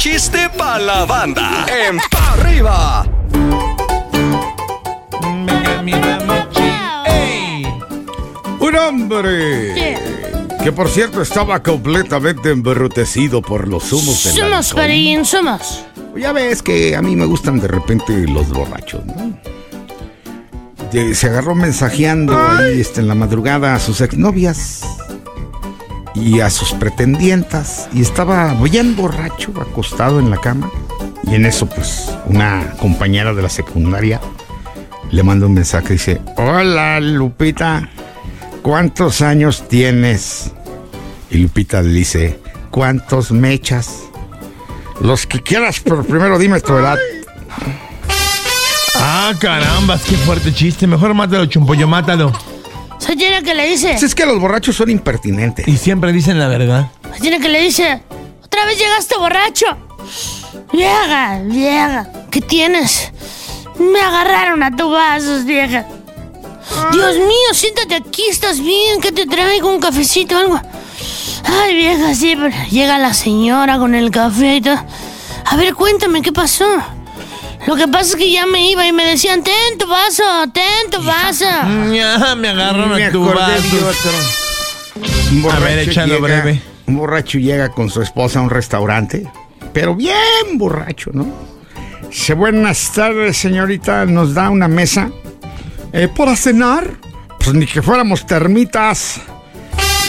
chiste pa' la banda. En Pa' Arriba. Un hombre que por cierto estaba completamente embrutecido por los humos del Somos. Parín, somos. Ya ves que a mí me gustan de repente los borrachos, ¿no? Se agarró mensajeando ahí este, en la madrugada a sus exnovias y a sus pretendientas y estaba bien borracho acostado en la cama y en eso pues una compañera de la secundaria le manda un mensaje y dice hola Lupita ¿cuántos años tienes? y Lupita le dice ¿cuántos mechas? Los que quieras, pero primero dime tu edad. Ah, carambas, qué fuerte chiste. Mejor mátalo, chumpollo, mátalo. ¿Se tiene que le dice? Pues es que los borrachos son impertinentes. Y siempre dicen la verdad. Se tiene que le dice? ¿Otra vez llegaste borracho? Vieja, vieja, ¿qué tienes? Me agarraron a tu vasos, vieja. Dios mío, siéntate aquí, estás bien, que te traigo un cafecito o algo. Ay, vieja, sí, pero llega la señora con el café y todo. A ver, cuéntame, ¿qué pasó? Lo que pasa es que ya me iba y me decían, ten tu vaso, ten tu vaso. Ya, me agarraron Me a tu vaso. Un borracho A ver, échalo llega- breve. Un borracho llega con su esposa a un restaurante, pero bien borracho, ¿no? Dice, buenas tardes, señorita, ¿nos da una mesa? "Eh, ¿Para cenar? Pues ni que fuéramos termitas.